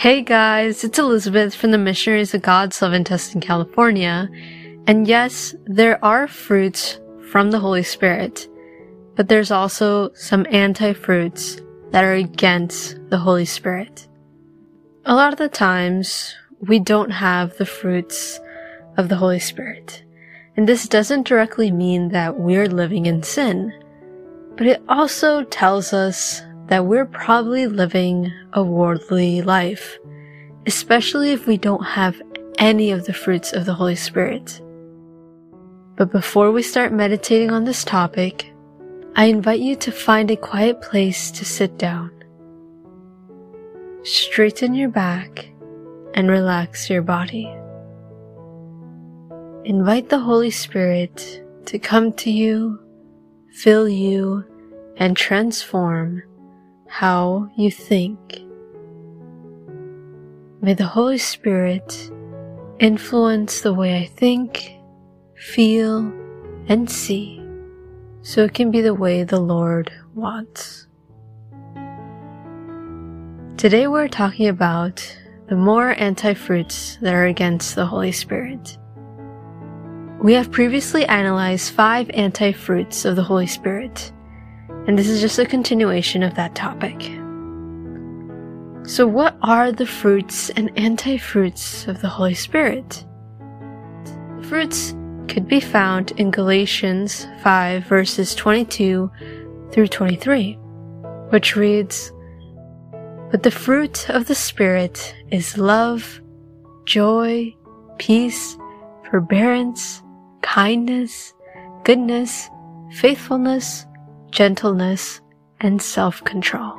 Hey guys, it's Elizabeth from the Missionaries of God's Love in California. And yes, there are fruits from the Holy Spirit, but there's also some anti-fruits that are against the Holy Spirit. A lot of the times, we don't have the fruits of the Holy Spirit. And this doesn't directly mean that we're living in sin, but it also tells us that we're probably living a worldly life, especially if we don't have any of the fruits of the Holy Spirit. But before we start meditating on this topic, I invite you to find a quiet place to sit down. Straighten your back and relax your body. Invite the Holy Spirit to come to you, fill you, and transform how you think. May the Holy Spirit influence the way I think, feel, and see, so it can be the way the Lord wants. Today we're talking about the more anti-fruits that are against the Holy Spirit. We have previously analyzed five anti-fruits of the Holy Spirit and this is just a continuation of that topic. So, what are the fruits and anti fruits of the Holy Spirit? The fruits could be found in Galatians 5, verses 22 through 23, which reads But the fruit of the Spirit is love, joy, peace, forbearance, kindness, goodness, faithfulness gentleness, and self control.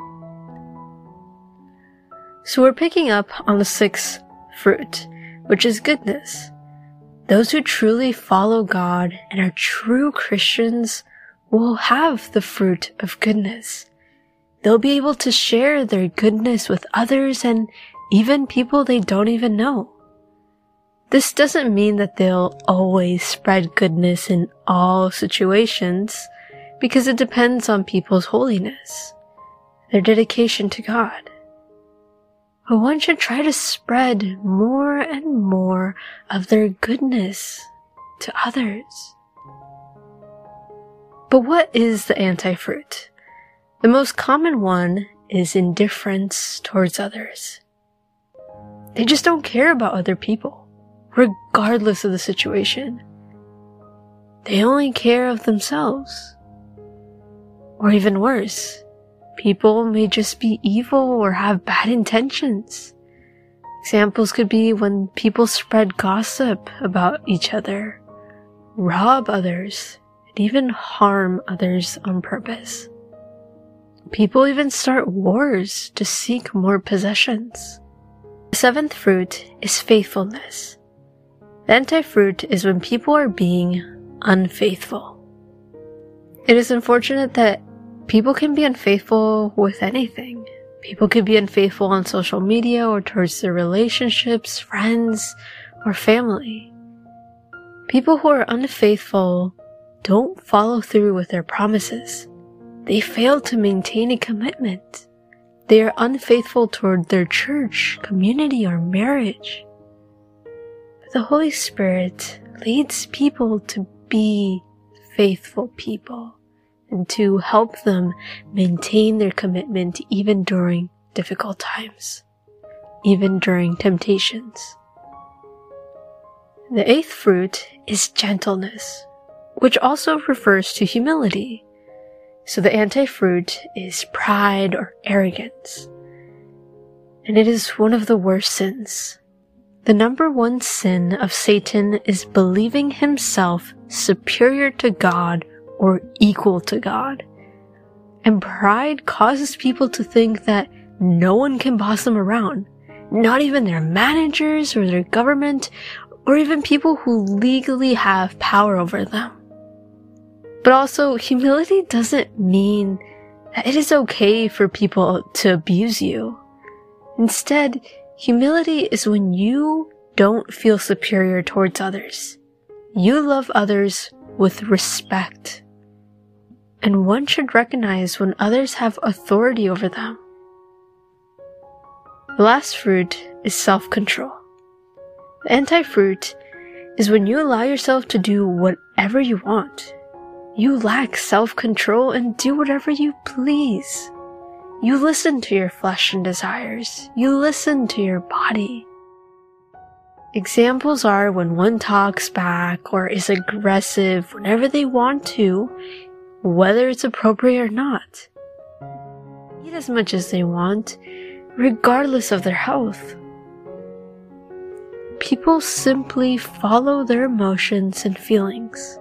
So we're picking up on the sixth fruit, which is goodness. Those who truly follow God and are true Christians will have the fruit of goodness. They'll be able to share their goodness with others and even people they don't even know. This doesn't mean that they'll always spread goodness in all situations because it depends on people's holiness, their dedication to God. But one should try to spread more and more of their goodness to others. But what is the anti-fruit? The most common one is indifference towards others. They just don't care about other people, regardless of the situation. They only care of themselves. Or even worse, people may just be evil or have bad intentions. Examples could be when people spread gossip about each other, rob others, and even harm others on purpose. People even start wars to seek more possessions. The seventh fruit is faithfulness. The anti-fruit is when people are being unfaithful. It is unfortunate that people can be unfaithful with anything. People could be unfaithful on social media or towards their relationships, friends, or family. People who are unfaithful don't follow through with their promises. They fail to maintain a commitment. They are unfaithful toward their church, community, or marriage. But the Holy Spirit leads people to be faithful people and to help them maintain their commitment even during difficult times, even during temptations. The eighth fruit is gentleness, which also refers to humility. So the anti-fruit is pride or arrogance. And it is one of the worst sins. The number one sin of Satan is believing himself superior to God or equal to God. And pride causes people to think that no one can boss them around, not even their managers or their government, or even people who legally have power over them. But also, humility doesn't mean that it is okay for people to abuse you. Instead, humility is when you don't feel superior towards others. You love others with respect and one should recognize when others have authority over them. The last fruit is self-control. The anti-fruit is when you allow yourself to do whatever you want. You lack self-control and do whatever you please. You listen to your flesh and desires. You listen to your body. Examples are when one talks back or is aggressive whenever they want to, whether it's appropriate or not. Eat as much as they want, regardless of their health. People simply follow their emotions and feelings.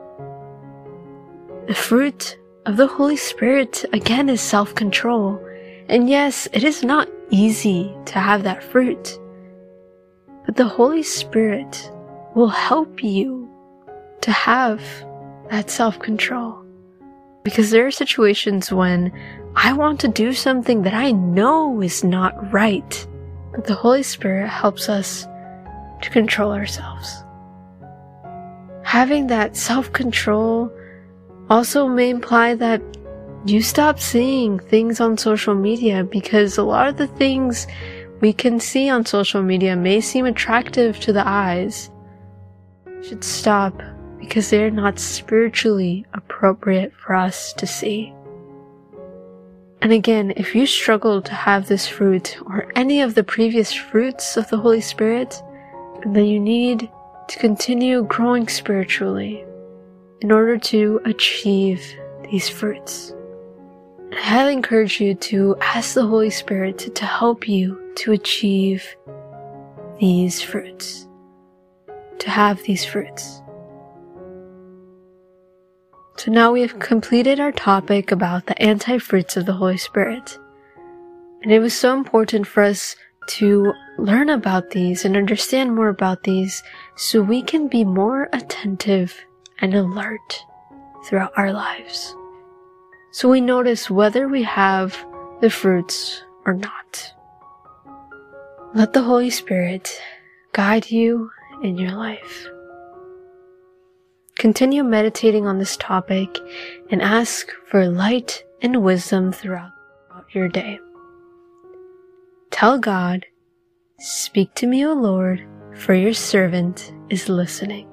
The fruit of the Holy Spirit again is self-control. And yes, it is not easy to have that fruit. But the Holy Spirit will help you to have that self-control. Because there are situations when I want to do something that I know is not right, but the Holy Spirit helps us to control ourselves. Having that self-control also may imply that you stop seeing things on social media because a lot of the things we can see on social media may seem attractive to the eyes. You should stop because they're not spiritually appropriate for us to see. And again, if you struggle to have this fruit or any of the previous fruits of the Holy Spirit, then you need to continue growing spiritually in order to achieve these fruits. I highly encourage you to ask the Holy Spirit to, to help you to achieve these fruits, to have these fruits. So now we have completed our topic about the anti-fruits of the Holy Spirit. And it was so important for us to learn about these and understand more about these so we can be more attentive and alert throughout our lives. So we notice whether we have the fruits or not. Let the Holy Spirit guide you in your life. Continue meditating on this topic and ask for light and wisdom throughout your day. Tell God, Speak to me, O Lord, for your servant is listening.